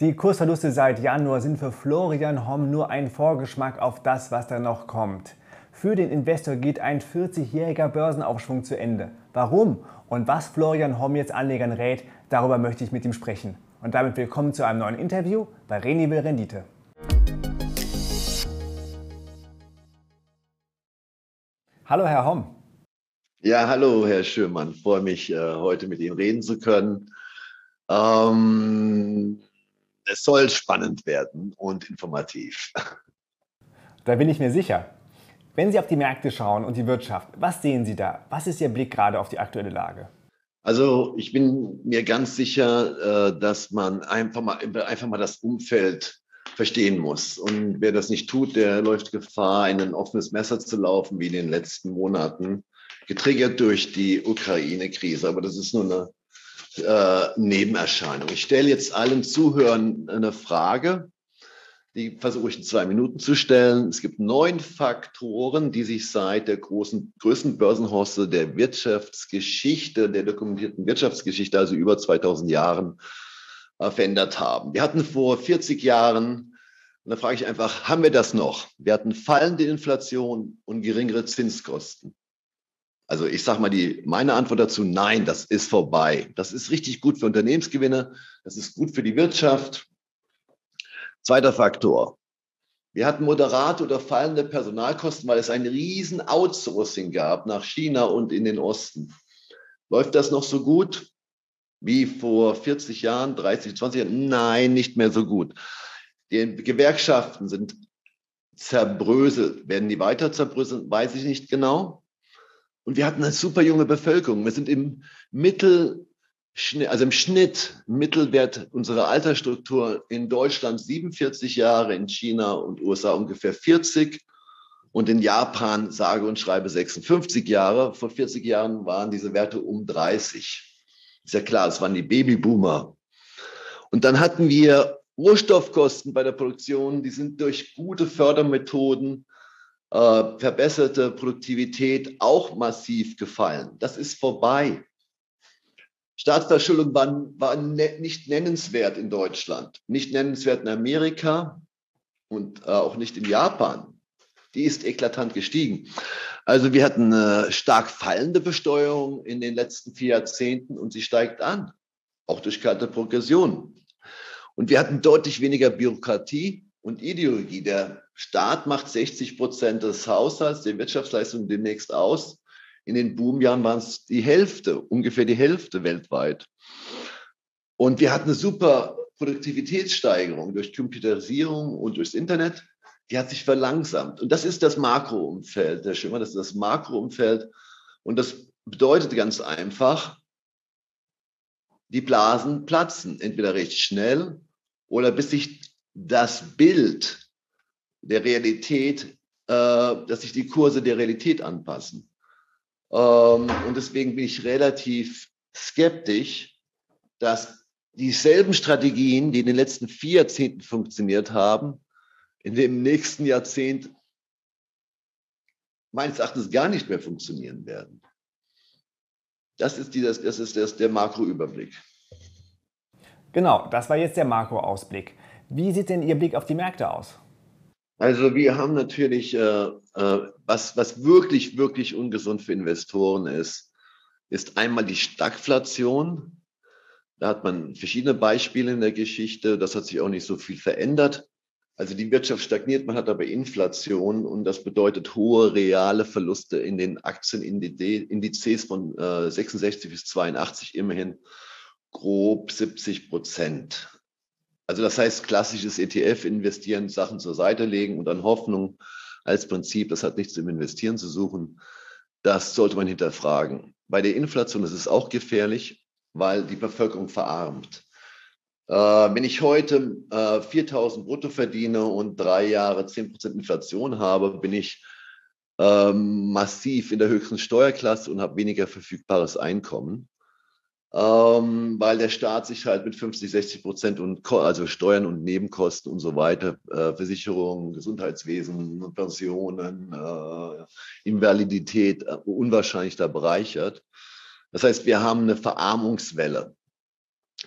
Die Kursverluste seit Januar sind für Florian Homm nur ein Vorgeschmack auf das, was da noch kommt. Für den Investor geht ein 40-jähriger Börsenaufschwung zu Ende. Warum und was Florian Homm jetzt Anlegern rät, darüber möchte ich mit ihm sprechen. Und damit willkommen zu einem neuen Interview bei Reni will Rendite. Hallo Herr Homm. Ja, hallo Herr Schürmann. Freue mich, äh, heute mit Ihnen reden zu können. Ähm, es soll spannend werden und informativ. Da bin ich mir sicher. Wenn Sie auf die Märkte schauen und die Wirtschaft, was sehen Sie da? Was ist Ihr Blick gerade auf die aktuelle Lage? Also ich bin mir ganz sicher, äh, dass man einfach mal, einfach mal das Umfeld verstehen muss. Und wer das nicht tut, der läuft Gefahr, in ein offenes Messer zu laufen, wie in den letzten Monaten, getriggert durch die Ukraine-Krise. Aber das ist nur eine äh, Nebenerscheinung. Ich stelle jetzt allen Zuhörern eine Frage, die versuche ich in zwei Minuten zu stellen. Es gibt neun Faktoren, die sich seit der großen, größten Börsenhorste der Wirtschaftsgeschichte, der dokumentierten Wirtschaftsgeschichte, also über 2000 Jahren, verändert haben. Wir hatten vor 40 Jahren, und da frage ich einfach, haben wir das noch? Wir hatten fallende Inflation und geringere Zinskosten. Also ich sage mal, die, meine Antwort dazu, nein, das ist vorbei. Das ist richtig gut für Unternehmensgewinne, das ist gut für die Wirtschaft. Zweiter Faktor. Wir hatten moderate oder fallende Personalkosten, weil es ein riesen Outsourcing gab nach China und in den Osten. Läuft das noch so gut wie vor 40 Jahren, 30, 20 Jahren? Nein, nicht mehr so gut. Die Gewerkschaften sind zerbröselt. Werden die weiter zerbröseln? Weiß ich nicht genau. Und wir hatten eine super junge Bevölkerung. Wir sind im Mittel, also im Schnitt, Mittelwert unserer Altersstruktur in Deutschland 47 Jahre, in China und USA ungefähr 40 und in Japan sage und schreibe 56 Jahre. Vor 40 Jahren waren diese Werte um 30. Ist ja klar, es waren die Babyboomer. Und dann hatten wir Rohstoffkosten bei der Produktion, die sind durch gute Fördermethoden äh, verbesserte Produktivität auch massiv gefallen. Das ist vorbei. Staatsverschuldung war, war ne, nicht nennenswert in Deutschland, nicht nennenswert in Amerika und äh, auch nicht in Japan. Die ist eklatant gestiegen. Also wir hatten eine stark fallende Besteuerung in den letzten vier Jahrzehnten und sie steigt an, auch durch kalte Progression. Und wir hatten deutlich weniger Bürokratie und Ideologie. Der Staat macht 60 Prozent des Haushalts, der Wirtschaftsleistung demnächst aus. In den Boomjahren waren es die Hälfte, ungefähr die Hälfte weltweit. Und wir hatten eine super Produktivitätssteigerung durch Computerisierung und durchs Internet. Die hat sich verlangsamt. Und das ist das Makroumfeld, Herr Schimmer, das ist das Makroumfeld. Und das bedeutet ganz einfach, die Blasen platzen, entweder recht schnell oder bis sich das Bild der Realität, äh, dass sich die Kurse der Realität anpassen. Ähm, und deswegen bin ich relativ skeptisch, dass dieselben Strategien, die in den letzten vier Jahrzehnten funktioniert haben, in dem nächsten Jahrzehnt meines Erachtens gar nicht mehr funktionieren werden. Das ist, die, das, ist das, der Makroüberblick. Genau, das war jetzt der Makroausblick. Wie sieht denn Ihr Blick auf die Märkte aus? Also wir haben natürlich, äh, äh, was, was wirklich, wirklich ungesund für Investoren ist, ist einmal die Stagflation. Da hat man verschiedene Beispiele in der Geschichte. Das hat sich auch nicht so viel verändert. Also die Wirtschaft stagniert, man hat aber Inflation und das bedeutet hohe reale Verluste in den Aktienindizes von äh, 66 bis 82 immerhin grob 70 Prozent. Also das heißt, klassisches ETF investieren, Sachen zur Seite legen und dann Hoffnung als Prinzip, das hat nichts im Investieren zu suchen. Das sollte man hinterfragen. Bei der Inflation ist es auch gefährlich, weil die Bevölkerung verarmt. Äh, wenn ich heute äh, 4000 brutto verdiene und drei Jahre 10% Inflation habe, bin ich ähm, massiv in der höchsten Steuerklasse und habe weniger verfügbares Einkommen ähm, weil der Staat sich halt mit 50, 60 Prozent und also Steuern und Nebenkosten und so weiter, äh, Versicherungen, Gesundheitswesen, Pensionen, äh, Invalidität äh, unwahrscheinlich da bereichert. Das heißt, wir haben eine Verarmungswelle.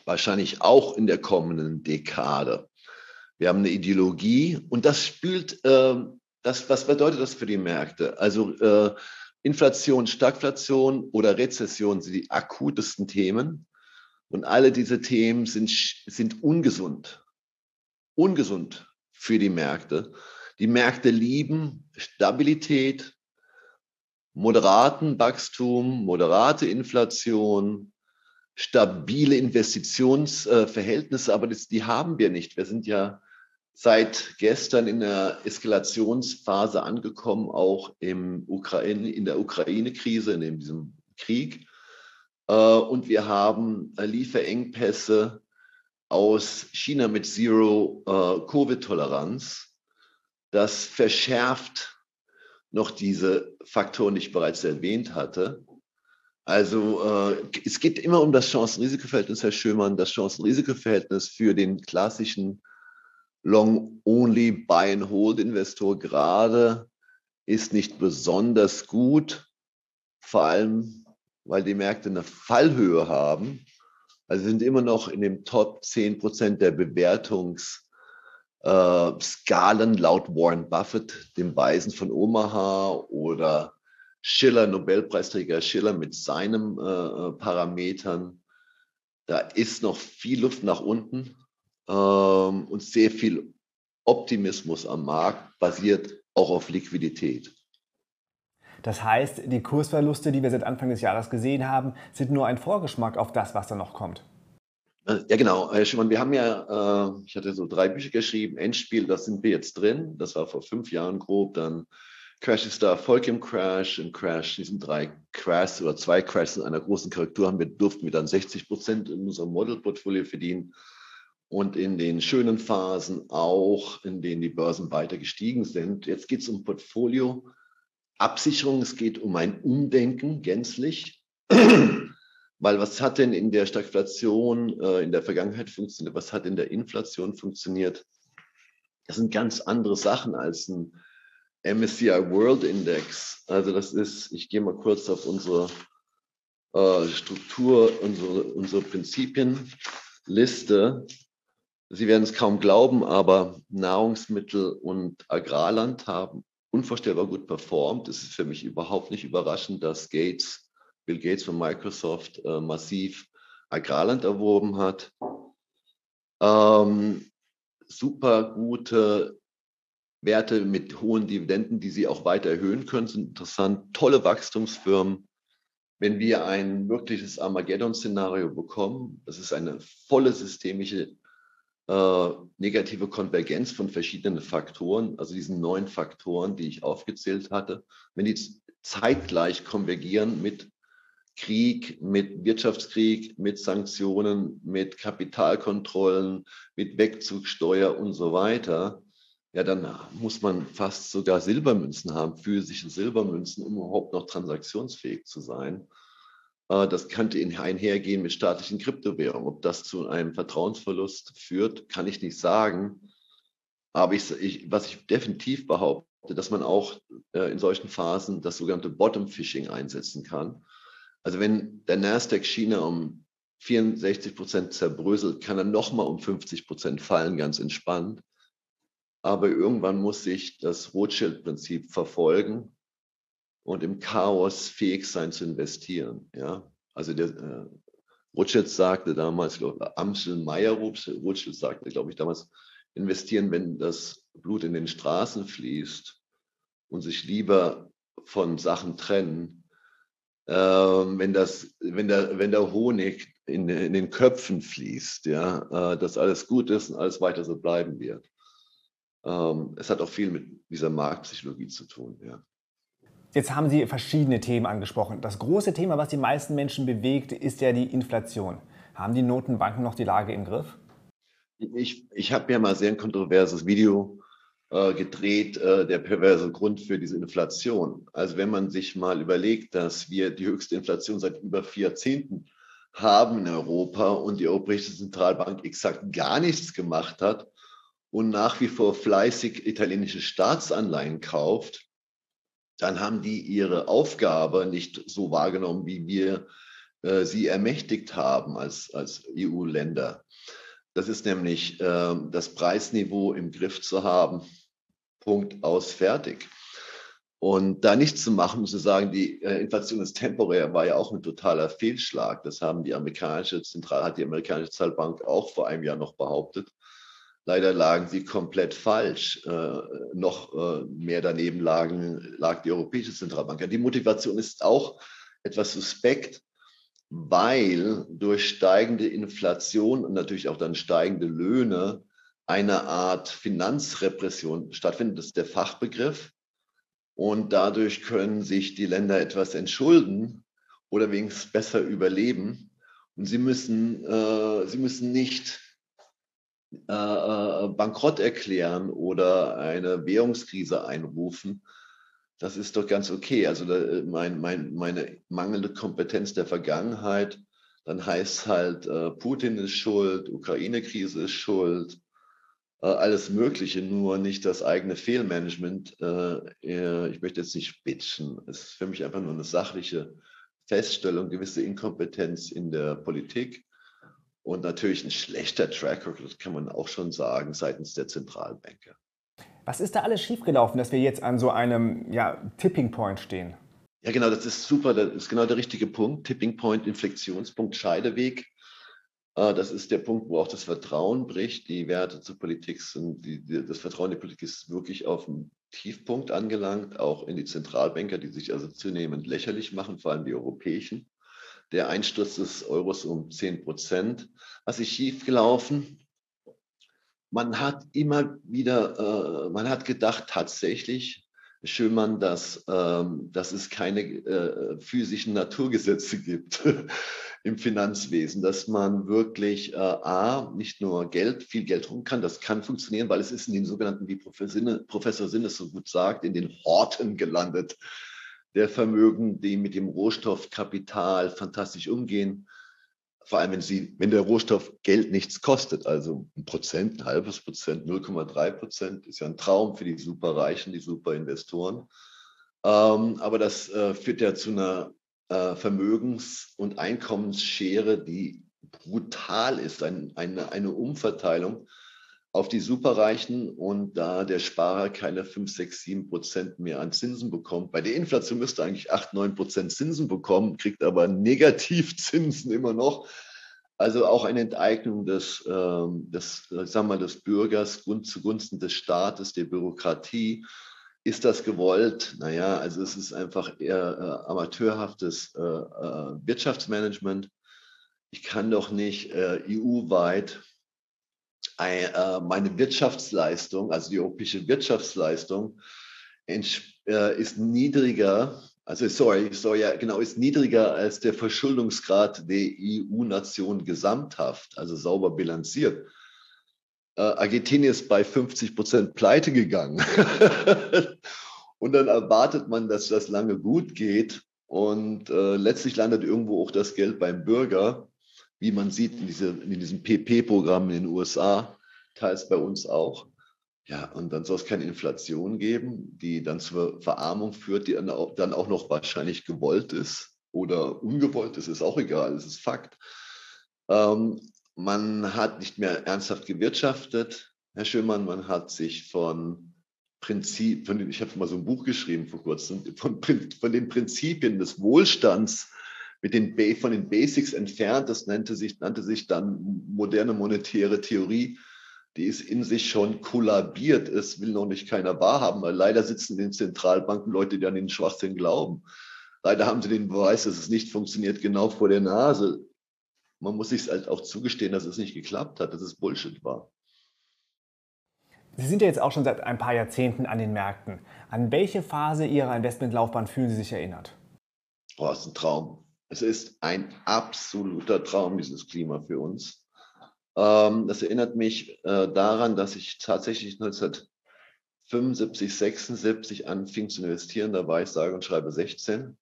wahrscheinlich auch in der kommenden Dekade. Wir haben eine Ideologie und das spült, äh, das, was bedeutet das für die Märkte? Also äh, Inflation, Stagflation oder Rezession sind die akutesten Themen. Und alle diese Themen sind, sind ungesund. Ungesund für die Märkte. Die Märkte lieben Stabilität, moderaten Wachstum, moderate Inflation, stabile Investitionsverhältnisse, aber das, die haben wir nicht. Wir sind ja seit gestern in der Eskalationsphase angekommen, auch im Ukraine, in der Ukraine-Krise, in diesem Krieg. Äh, und wir haben Lieferengpässe aus China mit Zero äh. Das verschärft noch diese Faktoren, die ich bereits erwähnt hatte. Also äh, es geht immer um das Chancen-Risiko-Verhältnis, Herr Schömann, das Chancen-Risiko-Verhältnis für den klassischen Long-Only Buy-and-Hold-Investor gerade ist nicht besonders gut, vor allem weil die Märkte eine Fallhöhe haben. Also sind immer noch in dem Top 10 Prozent der Bewertungsskalen äh, laut Warren Buffett, dem Weisen von Omaha oder Schiller, Nobelpreisträger Schiller mit seinen äh, Parametern. Da ist noch viel Luft nach unten ähm, und sehr viel Optimismus am Markt, basiert auch auf Liquidität. Das heißt, die Kursverluste, die wir seit Anfang des Jahres gesehen haben, sind nur ein Vorgeschmack auf das, was da noch kommt. Äh, ja, genau. Herr Schimmern, wir haben ja, äh, ich hatte so drei Bücher geschrieben, Endspiel, da sind wir jetzt drin. Das war vor fünf Jahren grob. Dann Crash ist da, Erfolg im Crash, im Crash, diesen drei Crashs oder zwei Crashs in einer großen Korrektur haben wir, durften wir dann 60 Prozent in unserem Model-Portfolio verdienen und in den schönen Phasen auch, in denen die Börsen weiter gestiegen sind. Jetzt geht es um Portfolio, Absicherung, es geht um ein Umdenken gänzlich. Weil was hat denn in der Stagflation äh, in der Vergangenheit funktioniert? Was hat in der Inflation funktioniert? Das sind ganz andere Sachen als ein MSCI World Index. Also das ist, ich gehe mal kurz auf unsere äh, Struktur, unsere, unsere Prinzipienliste. Sie werden es kaum glauben, aber Nahrungsmittel und Agrarland haben unvorstellbar gut performt. Es ist für mich überhaupt nicht überraschend, dass Gates, Bill Gates von Microsoft äh, massiv Agrarland erworben hat. Ähm, super gute Werte mit hohen Dividenden, die sie auch weiter erhöhen können, sind interessant. Tolle Wachstumsfirmen. Wenn wir ein wirkliches Armageddon-Szenario bekommen, das ist eine volle systemische äh, negative Konvergenz von verschiedenen Faktoren, also diesen neun Faktoren, die ich aufgezählt hatte, wenn die zeitgleich konvergieren mit Krieg, mit Wirtschaftskrieg, mit Sanktionen, mit Kapitalkontrollen, mit Wegzugsteuer und so weiter, ja, dann muss man fast sogar Silbermünzen haben, physische Silbermünzen, um überhaupt noch transaktionsfähig zu sein. Äh, das könnte einhergehen mit staatlichen Kryptowährungen. Ob das zu einem Vertrauensverlust führt, kann ich nicht sagen. Aber ich, ich, was ich definitiv behaupte, dass man auch äh, in solchen Phasen das sogenannte Bottom Fishing einsetzen kann. Also wenn der Nasdaq China um 64 Prozent zerbröselt, kann er nochmal um 50 Prozent fallen, ganz entspannt. Aber irgendwann muss sich das Rothschild-Prinzip verfolgen und im Chaos fähig sein zu investieren. Ja, also der äh, Rothschild sagte damals, glaube Amsel Meyer Rothschild sagte, glaube ich, damals, investieren, wenn das Blut in den Straßen fließt und sich lieber von Sachen trennen, äh, wenn das, wenn der, wenn der Honig in, in den Köpfen fließt, ja, äh, dass alles gut ist und alles weiter so bleiben wird. Ähm, es hat auch viel mit dieser Marktpsychologie zu tun, ja. Jetzt haben Sie verschiedene Themen angesprochen. Das große Thema, was die meisten Menschen bewegt, ist ja die Inflation. Haben die Notenbanken noch die Lage im Griff? Ich, ich habe ja mal sehr ein kontroverses Video äh, gedreht, äh, der perverse Grund für diese Inflation. Also wenn man sich mal überlegt, dass wir die höchste Inflation seit über vier Jahrzehnten haben in Europa und die Europäische Zentralbank exakt gar nichts gemacht hat und nach wie vor fleißig italienische Staatsanleihen kauft, dann haben die ihre Aufgabe nicht so wahrgenommen, wie wir äh, sie ermächtigt haben als, als EU-Länder. Das ist nämlich äh, das Preisniveau im Griff zu haben. Punkt aus, fertig. Und da nichts zu machen, zu sagen, die äh, Inflation ist temporär, war ja auch ein totaler Fehlschlag. Das haben die amerikanische Zentral, hat die amerikanische Zentralbank auch vor einem Jahr noch behauptet. Leider lagen sie komplett falsch. Äh, noch äh, mehr daneben lagen, lag die Europäische Zentralbank. Die Motivation ist auch etwas suspekt, weil durch steigende Inflation und natürlich auch dann steigende Löhne eine Art Finanzrepression stattfindet. Das ist der Fachbegriff. Und dadurch können sich die Länder etwas entschulden oder wenigstens besser überleben. Und sie müssen, äh, sie müssen nicht äh, äh, Bankrott erklären oder eine Währungskrise einrufen. Das ist doch ganz okay. Also da, mein, mein, meine mangelnde Kompetenz der Vergangenheit, dann heißt halt, äh, Putin ist schuld, Ukraine-Krise ist schuld, äh, alles Mögliche, nur nicht das eigene Fehlmanagement. Äh, ich möchte jetzt nicht bitchen. Es ist für mich einfach nur eine sachliche Feststellung, gewisse Inkompetenz in der Politik und natürlich ein schlechter Track Record, kann man auch schon sagen, seitens der Zentralbanker. Was ist da alles schiefgelaufen, dass wir jetzt an so einem ja, Tipping Point stehen? Ja, genau, das ist super. Das ist genau der richtige Punkt. Tipping Point, Inflektionspunkt, Scheideweg. Äh, das ist der Punkt, wo auch das Vertrauen bricht. Die Werte zur Politik sind, die, die, das Vertrauen in die Politik ist wirklich auf dem Tiefpunkt angelangt, auch in die Zentralbanker, die sich also zunehmend lächerlich machen, vor allem die europäischen. Der Einsturz des Euros um 10 Prozent. Was ist schiefgelaufen? Man hat immer wieder, äh, man hat gedacht tatsächlich, Schönmann, dass, ähm, dass es keine äh, physischen Naturgesetze gibt im Finanzwesen, dass man wirklich äh, A, nicht nur Geld, viel Geld rum kann, das kann funktionieren, weil es ist in den sogenannten, wie Professor Sinnes so gut sagt, in den Horten gelandet, der Vermögen, die mit dem Rohstoffkapital fantastisch umgehen. Vor allem, wenn, sie, wenn der Rohstoff Geld nichts kostet, also ein Prozent, ein halbes Prozent, 0,3 Prozent, ist ja ein Traum für die Superreichen, die Superinvestoren. Ähm, aber das äh, führt ja zu einer äh, Vermögens- und Einkommensschere, die brutal ist, ein, eine, eine Umverteilung auf die Superreichen und da der Sparer keine 5, 6, 7 Prozent mehr an Zinsen bekommt. Bei der Inflation müsste eigentlich 8, 9 Prozent Zinsen bekommen, kriegt aber Negativzinsen immer noch. Also auch eine Enteignung des, ähm, des, sagen wir, des Bürgers zugunsten des Staates, der Bürokratie. Ist das gewollt? Naja, also es ist einfach eher äh, amateurhaftes äh, äh, Wirtschaftsmanagement. Ich kann doch nicht äh, EU-weit äh, meine Wirtschaftsleistung, also die europäische Wirtschaftsleistung, äh, ist niedriger, also sorry, sorry, genau, ist niedriger als der Verschuldungsgrad der EU-Nation gesamthaft, also sauber bilanziert. Äh, Argentinien ist bei 50 Prozent pleite gegangen. und dann erwartet man, dass das lange gut geht. Und äh, letztlich landet irgendwo auch das Geld beim Bürger, wie man sieht in, diese, in diesem PP-Programm in den USA, teils bei uns auch. Ja, und dann soll es keine Inflation geben, die dann zur Verarmung führt, die dann auch, dann auch noch wahrscheinlich gewollt ist oder ungewollt ist, ist auch egal, es ist Fakt. Ähm, man hat nicht mehr ernsthaft gewirtschaftet, Herr Schömann, man hat sich von Prinzip, von, ich habe mal so ein Buch geschrieben vor kurzem, von, von den Prinzipien des Wohlstands mit den, von den Basics entfernt. Das nannte sich, nannte sich dann moderne monetäre Theorie die ist in sich schon kollabiert. Es will noch nicht keiner wahrhaben, weil leider sitzen in den Zentralbanken Leute, die an den Schwachsinn glauben. Leider haben sie den Beweis, dass es nicht funktioniert, genau vor der Nase. Man muss sich halt auch zugestehen, dass es nicht geklappt hat, dass es Bullshit war. Sie sind ja jetzt auch schon seit ein paar Jahrzehnten an den Märkten. An welche Phase Ihrer Investmentlaufbahn fühlen Sie sich erinnert? Oh, es ist ein Traum. Es ist ein absoluter Traum, dieses Klima für uns. Ähm, das erinnert mich äh, daran, dass ich tatsächlich 1975, 76 anfing zu investieren. Da war ich sage und schreibe 16.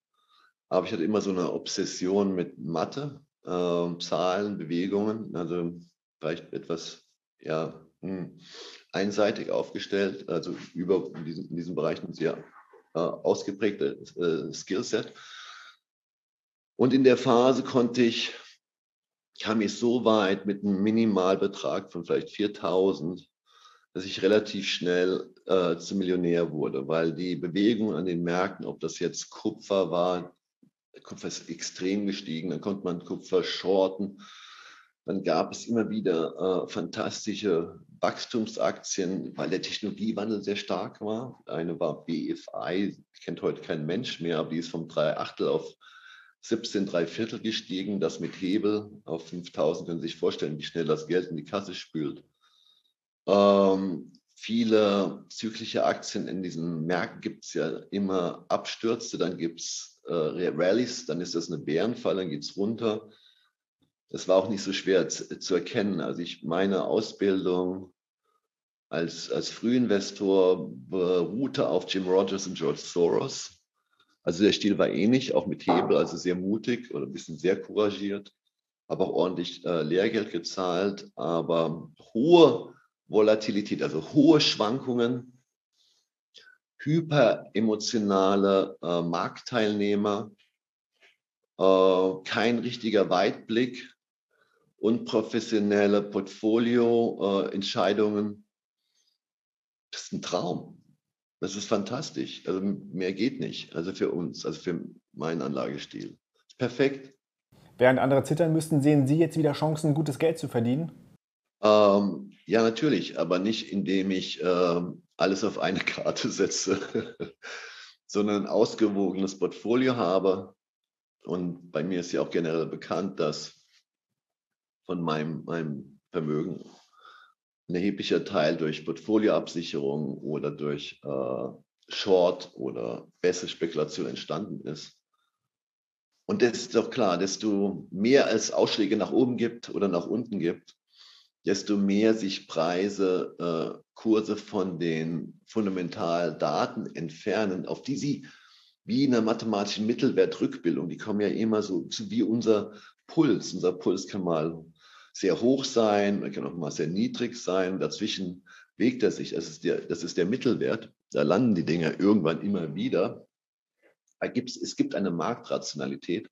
Aber ich hatte immer so eine Obsession mit Mathe, äh, Zahlen, Bewegungen. Also vielleicht etwas ja, hm, einseitig aufgestellt, also über in diesem, in diesem Bereich ein sehr äh, ausgeprägtes äh, Skillset. Und in der Phase konnte ich, kam ich so weit mit einem Minimalbetrag von vielleicht 4000, dass ich relativ schnell äh, zum Millionär wurde, weil die Bewegung an den Märkten, ob das jetzt Kupfer war, Kupfer ist extrem gestiegen, dann konnte man Kupfer shorten. Dann gab es immer wieder äh, fantastische Wachstumsaktien, weil der Technologiewandel sehr stark war. Eine war BFI, kennt heute kein Mensch mehr, aber die ist vom 3 Achtel auf 17 3 Viertel gestiegen. Das mit Hebel auf 5000 können Sie sich vorstellen, wie schnell das Geld in die Kasse spült. Ähm, viele zyklische Aktien in diesen Märkten gibt es ja immer Abstürze, dann gibt es äh, Rallies, dann ist das eine Bärenfalle, dann geht es runter. Das war auch nicht so schwer zu, zu, erkennen. Also ich meine Ausbildung als, als Frühinvestor beruhte auf Jim Rogers und George Soros. Also der Stil war ähnlich, auch mit Hebel, also sehr mutig oder ein bisschen sehr couragiert, habe auch ordentlich äh, Lehrgeld gezahlt, aber hohe Volatilität, also hohe Schwankungen, hyperemotionale äh, Marktteilnehmer, äh, kein richtiger Weitblick, unprofessionelle Portfolioentscheidungen. Äh, das ist ein Traum. Das ist fantastisch. Also mehr geht nicht. Also für uns, also für meinen Anlagestil. Perfekt. Während andere zittern müssten, sehen Sie jetzt wieder Chancen, gutes Geld zu verdienen? Ähm, ja, natürlich, aber nicht indem ich ähm, alles auf eine Karte setze, sondern ein ausgewogenes Portfolio habe. Und bei mir ist ja auch generell bekannt, dass von meinem, meinem Vermögen ein erheblicher Teil durch Portfolioabsicherung oder durch äh, Short oder bessere Spekulation entstanden ist. Und das ist doch klar, desto mehr es Ausschläge nach oben gibt oder nach unten gibt, desto mehr sich Preise, äh, Kurse von den Fundamentaldaten entfernen, auf die sie wie in einer mathematischen Mittelwertrückbildung, die kommen ja immer so wie unser Puls. Unser Puls kann mal sehr hoch sein, er kann auch mal sehr niedrig sein. Dazwischen bewegt er sich. Das ist der, das ist der Mittelwert. Da landen die Dinger irgendwann immer wieder. Es gibt eine Marktrationalität.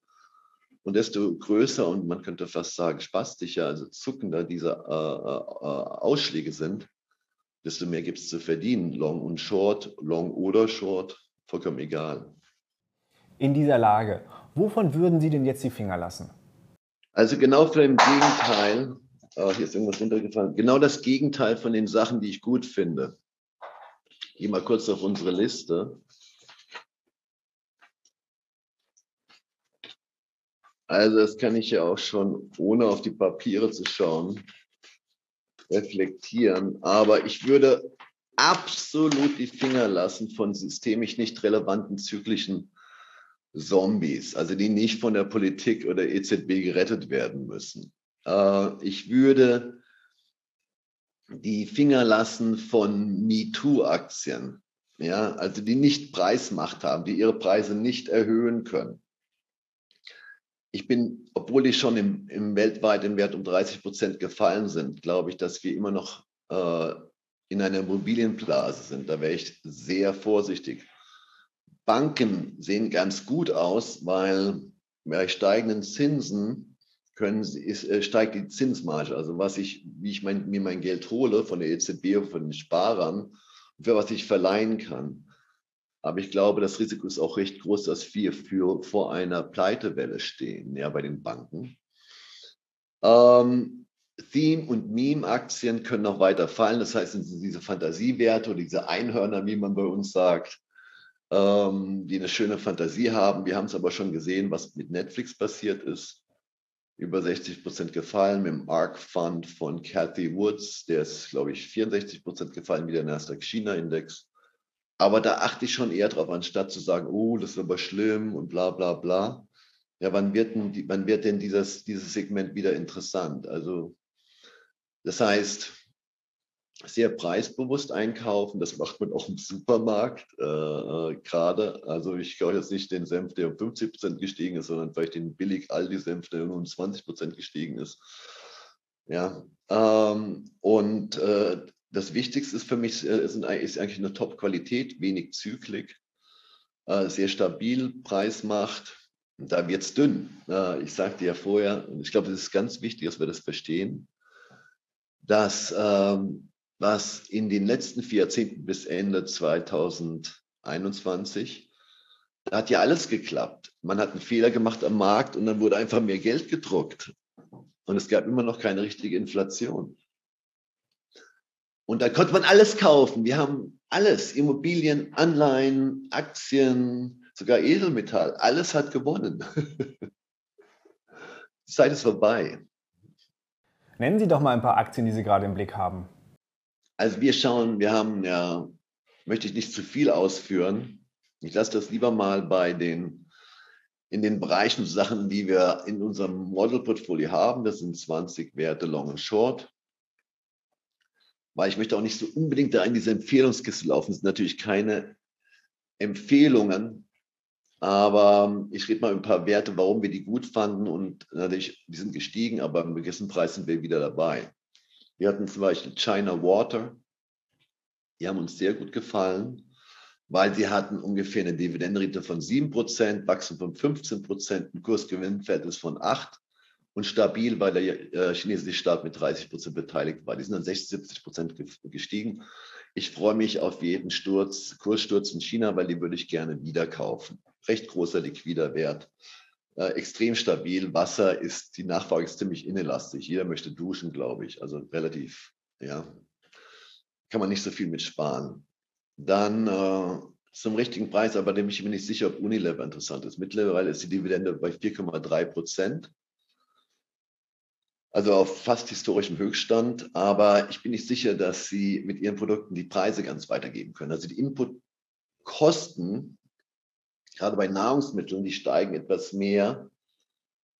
Und desto größer und man könnte fast sagen spastischer, also zuckender diese äh, äh, Ausschläge sind, desto mehr gibt es zu verdienen. Long und Short, Long oder Short, vollkommen egal. In dieser Lage, wovon würden Sie denn jetzt die Finger lassen? Also genau für im Gegenteil, oh, hier ist irgendwas runtergefallen, genau das Gegenteil von den Sachen, die ich gut finde. Ich gehe mal kurz auf unsere Liste. Also das kann ich ja auch schon, ohne auf die Papiere zu schauen, reflektieren. Aber ich würde absolut die Finger lassen von systemisch nicht relevanten zyklischen Zombies, also die nicht von der Politik oder EZB gerettet werden müssen. Äh, ich würde die Finger lassen von MeToo-Aktien, ja, also die nicht Preismacht haben, die ihre Preise nicht erhöhen können ich bin, obwohl die schon im, im weltweiten Wert um 30 Prozent gefallen sind, glaube ich, dass wir immer noch äh, in einer Immobilienblase sind. Da wäre ich sehr vorsichtig. Banken sehen ganz gut aus, weil bei steigenden Zinsen können, ist, äh, steigt die Zinsmarge. Also was ich, wie ich mein, mir mein Geld hole von der EZB und von den Sparern, für was ich verleihen kann. Aber ich glaube, das Risiko ist auch recht groß, dass wir für, vor einer Pleitewelle stehen, ja, bei den Banken. Ähm, Theme- und Meme-Aktien können noch weiter fallen. Das heißt, diese Fantasiewerte oder diese Einhörner, wie man bei uns sagt, ähm, die eine schöne Fantasie haben. Wir haben es aber schon gesehen, was mit Netflix passiert ist. Über 60 Prozent gefallen mit dem ARC Fund von Cathy Woods. Der ist, glaube ich, 64 Prozent gefallen, wie der Nasdaq China Index. Aber da achte ich schon eher drauf, anstatt zu sagen, oh, das ist aber schlimm und bla bla bla. Ja, wann wird denn, wann wird denn dieses, dieses Segment wieder interessant? Also, das heißt, sehr preisbewusst einkaufen, das macht man auch im Supermarkt äh, äh gerade. Also ich kaufe jetzt nicht den Senf, der um 50 Prozent gestiegen ist, sondern vielleicht den billig Aldi-Senf, der nur um 20 Prozent gestiegen ist. Ja, ähm, und äh, das Wichtigste ist für mich äh, ist, eigentlich eine Top-Qualität, wenig Zyklik, äh, sehr stabil, Preismacht, da wird es dünn. Ich sagte ja vorher, und ich glaube, es ist ganz wichtig, dass wir das verstehen, dass ähm, was in den letzten vier Jahrzehnten bis Ende 2021, da hat ja alles geklappt. Man hat einen Fehler gemacht am Markt und dann wurde einfach mehr Geld gedruckt. Und es gab immer noch keine richtige Inflation. Und da konnte man alles kaufen. Wir haben alles, Immobilien, Anleihen, Aktien, sogar Edelmetall, alles hat gewonnen. Die Zeit ist vorbei. Nennen Sie doch mal ein paar Aktien, die Sie gerade im Blick haben. Also wir schauen, wir haben ja, möchte ich nicht zu viel ausführen. Ich lasse das lieber mal bei den, in den Bereichen Sachen, die wir in unserem Model-Portfolio haben. Das sind 20 Werte Long und Short. Weil ich möchte auch nicht so unbedingt da in diese Empfehlungskiste laufen. Das sind natürlich keine Empfehlungen, aber ich rede mal über ein paar Werte, warum wir die gut fanden und natürlich, die sind gestiegen, aber im gewissen Preis sind wir wieder dabei. Wir hatten zum Beispiel China Water. Die haben uns sehr gut gefallen, weil sie hatten ungefähr eine Dividendenrate von 7%, Wachstum von 15%, ein Kursgewinnverhältnis von 8% und stabil, weil der äh, chinesische Staat mit 30% beteiligt war. Die sind dann 60, 70% gestiegen. Ich freue mich auf jeden Sturz, Kurssturz in China, weil die würde ich gerne wieder kaufen. Recht großer liquider Wert äh, extrem stabil. Wasser ist, die Nachfrage ist ziemlich inelastig. Jeder möchte duschen, glaube ich. Also relativ, ja, kann man nicht so viel mit sparen. Dann äh, zum richtigen Preis, aber dem ich mir nicht sicher, ob Unilever interessant ist. Mittlerweile ist die Dividende bei 4,3 Prozent. Also auf fast historischem Höchststand. Aber ich bin nicht sicher, dass sie mit ihren Produkten die Preise ganz weitergeben können. Also die Inputkosten gerade bei Nahrungsmitteln, die steigen etwas mehr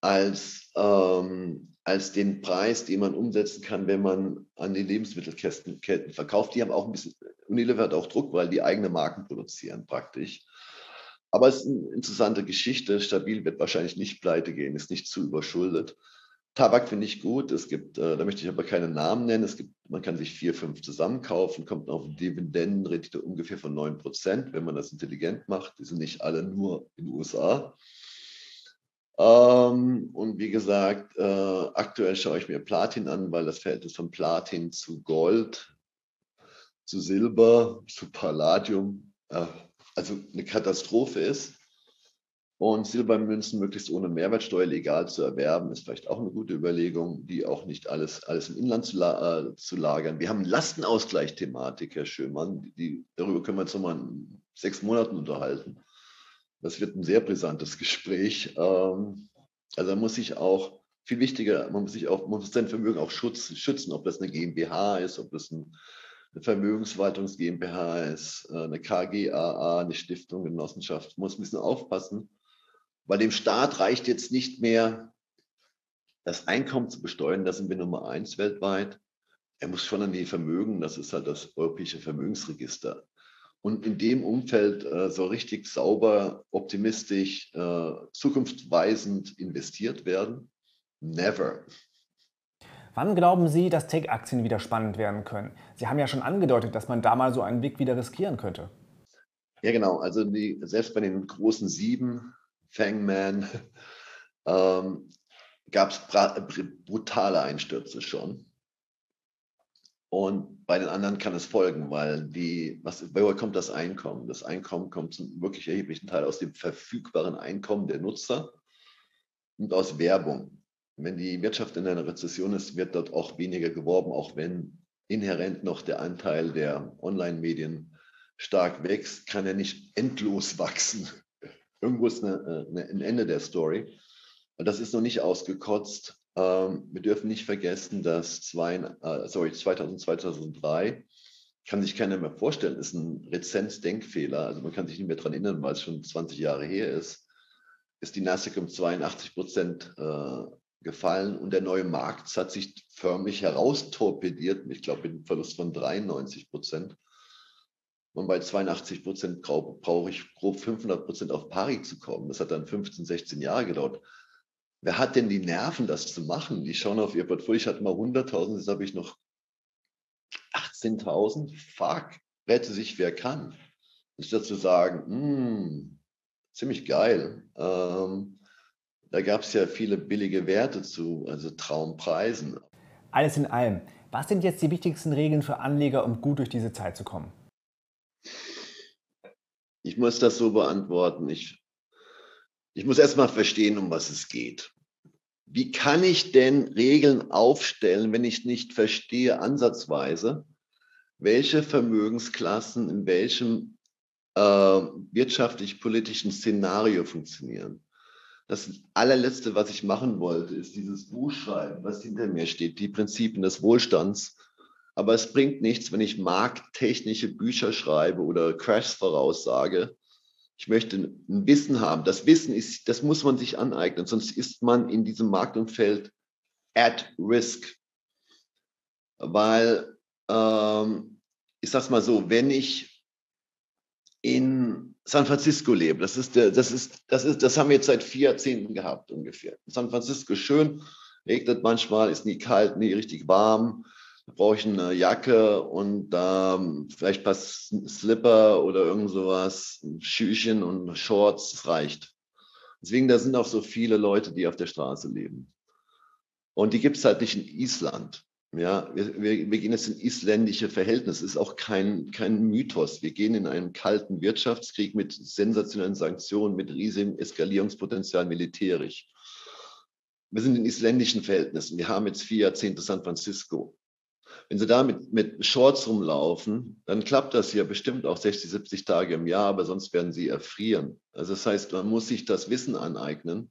als, ähm, als den Preis, den man umsetzen kann, wenn man an die Lebensmittelketten verkauft. Die haben auch ein bisschen, Unilever hat auch Druck, weil die eigene Marken produzieren praktisch. Aber es ist eine interessante Geschichte. Stabil wird wahrscheinlich nicht pleite gehen, ist nicht zu überschuldet. Tabak finde ich gut. Es gibt, äh, da möchte ich aber keine Namen nennen. Es gibt, man kann sich vier, fünf zusammenkaufen, kommt auf Dividendenrendite ungefähr von 9 Prozent, wenn man das intelligent macht. Die sind nicht alle nur in den USA. Ähm, und wie gesagt, äh, aktuell schaue ich mir Platin an, weil das Verhältnis von Platin zu Gold, zu Silber, zu Palladium, äh, also eine Katastrophe ist. Und Silbermünzen möglichst ohne Mehrwertsteuer legal zu erwerben, ist vielleicht auch eine gute Überlegung, die auch nicht alles, alles im Inland zu, la äh, zu lagern. Wir haben Lastenausgleich-Thematik, Herr Schömann. Die, darüber können wir uns nochmal in sechs Monaten unterhalten. Das wird ein sehr brisantes Gespräch. Ähm, also muss sich auch, viel wichtiger, man muss sich auch, man muss sein Vermögen auch schutz, schützen, ob das eine GmbH ist, ob das ein, eine Vermögensverwaltungs GmbH ist, äh, eine KGAA, eine Stiftung, Genossenschaft. Man muss ein bisschen aufpassen weil dem Staat reicht jetzt nicht mehr, das Einkommen zu besteuern, da sind wir Nummer eins weltweit. Er muss schon an die Vermögen, das ist halt das europäische Vermögensregister. Und in dem Umfeld äh, so richtig sauber, optimistisch, äh, zukunftsweisend investiert werden? Never. Wann glauben Sie, dass Tech-Aktien wieder spannend werden können? Sie haben ja schon angedeutet, dass man da mal so einen Weg wieder riskieren könnte. Ja, genau. Also die, selbst bei den großen sieben Fangman, ähm, gab es brutale Einstürze schon. Und bei den anderen kann es folgen, weil die, was, woher kommt das Einkommen? Das Einkommen kommt zum wirklich erheblichen Teil aus dem verfügbaren Einkommen der Nutzer und aus Werbung. Wenn die Wirtschaft in einer Rezession ist, wird dort auch weniger geworben, auch wenn inhärent noch der Anteil der Online-Medien stark wächst, kann er nicht endlos wachsen irgendwo ist eine, eine, ein Ende der Story. Das ist noch nicht ausgekotzt. Ähm, wir dürfen nicht vergessen, dass zwei, äh, sorry, 2000, 2003 kann sich keiner mehr vorstellen, ist ein Rezenz-Denkfehler. Also man kann sich nicht mehr daran erinnern, weil es schon 20 Jahre her ist. Ist die Nasdaq um 82 Prozent äh, gefallen und der neue Markt hat sich förmlich heraustorpediert. Ich glaube, mit einem Verlust von 93 Prozent. Und bei 82 Prozent brauche ich grob 500 Prozent auf Pari zu kommen. Das hat dann 15, 16 Jahre gedauert. Wer hat denn die Nerven, das zu machen? Die schauen auf ihr Portfolio. Ich hatte mal 100.000, jetzt habe ich noch 18.000. Fuck, rette sich, wer kann. Anstatt zu sagen, mh, hm, ziemlich geil. Ähm, da gab es ja viele billige Werte zu, also Traumpreisen. Alles in allem, was sind jetzt die wichtigsten Regeln für Anleger, um gut durch diese Zeit zu kommen? Ich muss das so beantworten. Ich, ich muss erst mal verstehen, um was es geht. Wie kann ich denn Regeln aufstellen, wenn ich nicht verstehe ansatzweise, welche Vermögensklassen in welchem äh, wirtschaftlich-politischen Szenario funktionieren? Das allerletzte, was ich machen wollte, ist dieses Buch schreiben, was hinter mir steht, die Prinzipien des Wohlstands. Aber es bringt nichts, wenn ich markttechnische Bücher schreibe oder Crashs voraussage. Ich möchte ein Wissen haben. Das Wissen ist, das muss man sich aneignen, sonst ist man in diesem Marktumfeld at risk. Weil, ähm, ich sag's mal so, wenn ich in San Francisco lebe. Das ist, das ist, das ist, das haben wir jetzt seit vier Jahrzehnten gehabt ungefähr. San Francisco schön, regnet manchmal, ist nie kalt, nie richtig warm. Brauche ich eine Jacke und ähm, vielleicht ein paar Slipper oder irgend sowas, Schüchen und Shorts, das reicht. Deswegen, da sind auch so viele Leute, die auf der Straße leben. Und die gibt es halt nicht in Island. Ja, wir, wir, wir gehen jetzt in isländische Verhältnisse. Ist auch kein, kein Mythos. Wir gehen in einen kalten Wirtschaftskrieg mit sensationellen Sanktionen, mit riesigem Eskalierungspotenzial militärisch. Wir sind in isländischen Verhältnissen. Wir haben jetzt vier Jahrzehnte San Francisco. Wenn Sie da mit, mit Shorts rumlaufen, dann klappt das ja bestimmt auch 60, 70 Tage im Jahr, aber sonst werden Sie erfrieren. Also das heißt, man muss sich das Wissen aneignen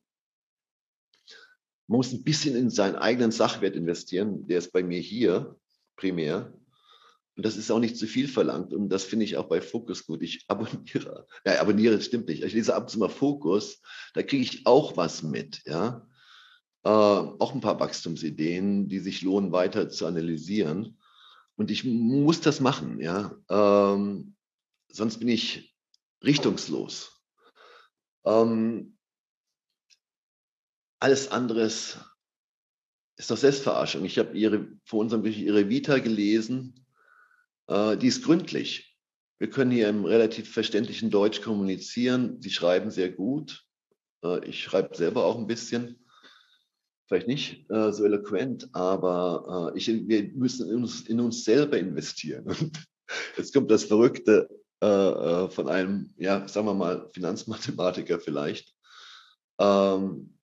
man muss ein bisschen in seinen eigenen Sachwert investieren. Der ist bei mir hier primär. Und das ist auch nicht zu viel verlangt. Und das finde ich auch bei Fokus gut. Ich abonniere. Ja, abonniere stimmt nicht. Ich lese ab und zu mal Fokus. Da kriege ich auch was mit. Ja. Äh, auch ein paar Wachstumsideen, die sich lohnen, weiter zu analysieren. Und ich muss das machen. Ja. Ähm, sonst bin ich richtungslos. Ähm, alles anderes ist doch Selbstverarschung. Ich habe vor unserem Gericht ihre Vita gelesen. Äh, die ist gründlich. Wir können hier im relativ verständlichen Deutsch kommunizieren. Sie schreiben sehr gut. Äh, ich schreibe selber auch ein bisschen. Vielleicht nicht äh, so eloquent, aber äh, ich, wir müssen in uns, in uns selber investieren. Und jetzt kommt das Verrückte äh, äh, von einem, ja, sagen wir mal, Finanzmathematiker vielleicht. Ähm,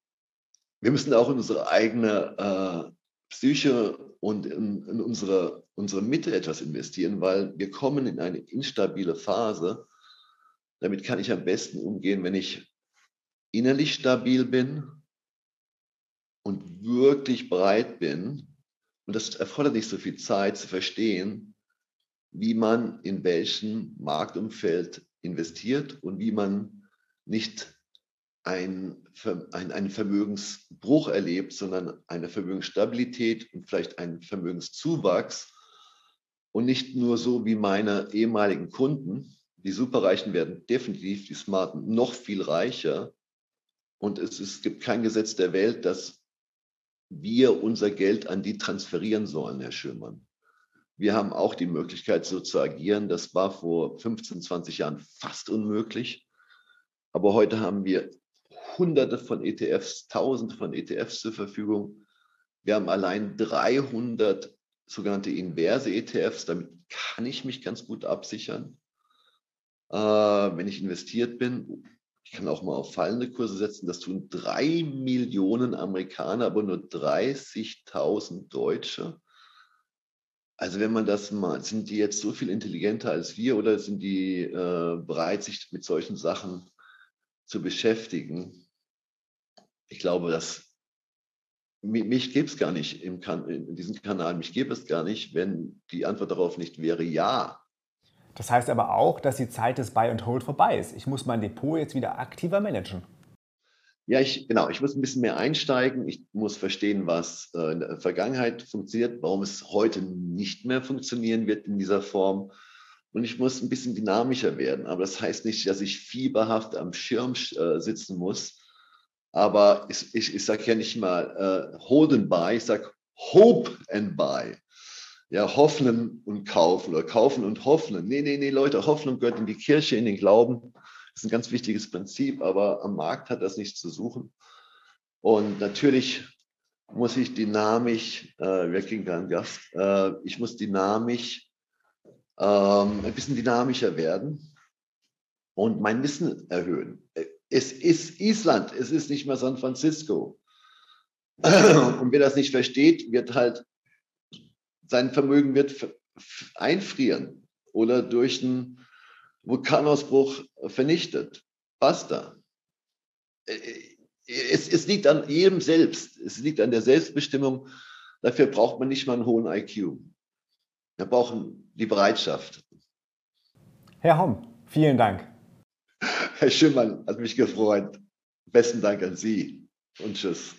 wir müssen auch in unsere eigene äh, Psyche und in, in, unsere, unsere Mitte etwas investieren, weil wir kommen in eine instabile Phase. Damit kann ich am besten umgehen, wenn ich innerlich stabil bin und wirklich bereit bin. Und das erfordert nicht so viel Zeit zu verstehen, wie man in welchem Marktumfeld investiert und wie man nicht ein, ein, einen Vermögensbruch erlebt, sondern eine Vermögensstabilität und vielleicht einen Vermögenszuwachs. Und nicht nur so wie meine ehemaligen Kunden, die Superreichen werden definitiv, die Smarten, noch viel reicher. Und es, es gibt kein Gesetz der Welt, dass wir unser Geld an die transferieren sollen, Herr Schömann. Wir haben auch die Möglichkeit, so zu agieren. Das war vor 15, 20 Jahren fast unmöglich. Aber heute haben wir hunderte von ETFs, tausende von ETFs zur Verfügung. Wir haben allein 300 sogenannte inverse ETFs. Damit kann ich mich ganz gut absichern, äh, wenn ich investiert bin. Ich kann auch mal auf fallende Kurse setzen. Das tun drei Millionen Amerikaner, aber nur 30.000 Deutsche. Also wenn man das mal, sind die jetzt so viel intelligenter als wir oder sind die äh, bereit, sich mit solchen Sachen zu beschäftigen? ich glaube, dass mich gäbe es gar nicht im kan in diesem Kanal, mich gäbe es gar nicht, wenn die Antwort darauf nicht wäre ja. Das heißt aber auch, dass die Zeit des Buy and Hold vorbei ist. Ich muss mein Depot jetzt wieder aktiver managen. Ja, ich, genau, ich muss ein bisschen mehr einsteigen. Ich muss verstehen, was äh, in der Vergangenheit funktioniert, warum es heute nicht mehr funktionieren wird in dieser Form. Und ich muss ein bisschen dynamischer werden. Aber das heißt nicht, dass ich fieberhaft am Schirm äh, sitzen muss, aber ich, ich, ich sage ja nicht mal äh, hold and buy, ich sage hope and buy. Ja, hoffen und kaufen oder kaufen und hoffen. Nee, nee, nee, Leute, Hoffnung gehört in die Kirche, in den Glauben. Das ist ein ganz wichtiges Prinzip, aber am Markt hat das nichts zu suchen. Und natürlich muss ich dynamisch, äh, wir kriegen da einen Gast, äh, ich muss dynamisch, ähm, ein bisschen dynamischer werden und mein Wissen erhöhen. Es ist Island, es ist nicht mehr San Francisco. Und wer das nicht versteht, wird halt, sein Vermögen wird einfrieren oder durch einen Vulkanausbruch vernichtet. Basta. Es, es liegt an jedem selbst. Es liegt an der Selbstbestimmung. Dafür braucht man nicht mal einen hohen IQ. Wir brauchen die Bereitschaft. Herr Homm, vielen Dank. Herr Schimmern, hat mich gefreut. Besten Dank an Sie und tschüss.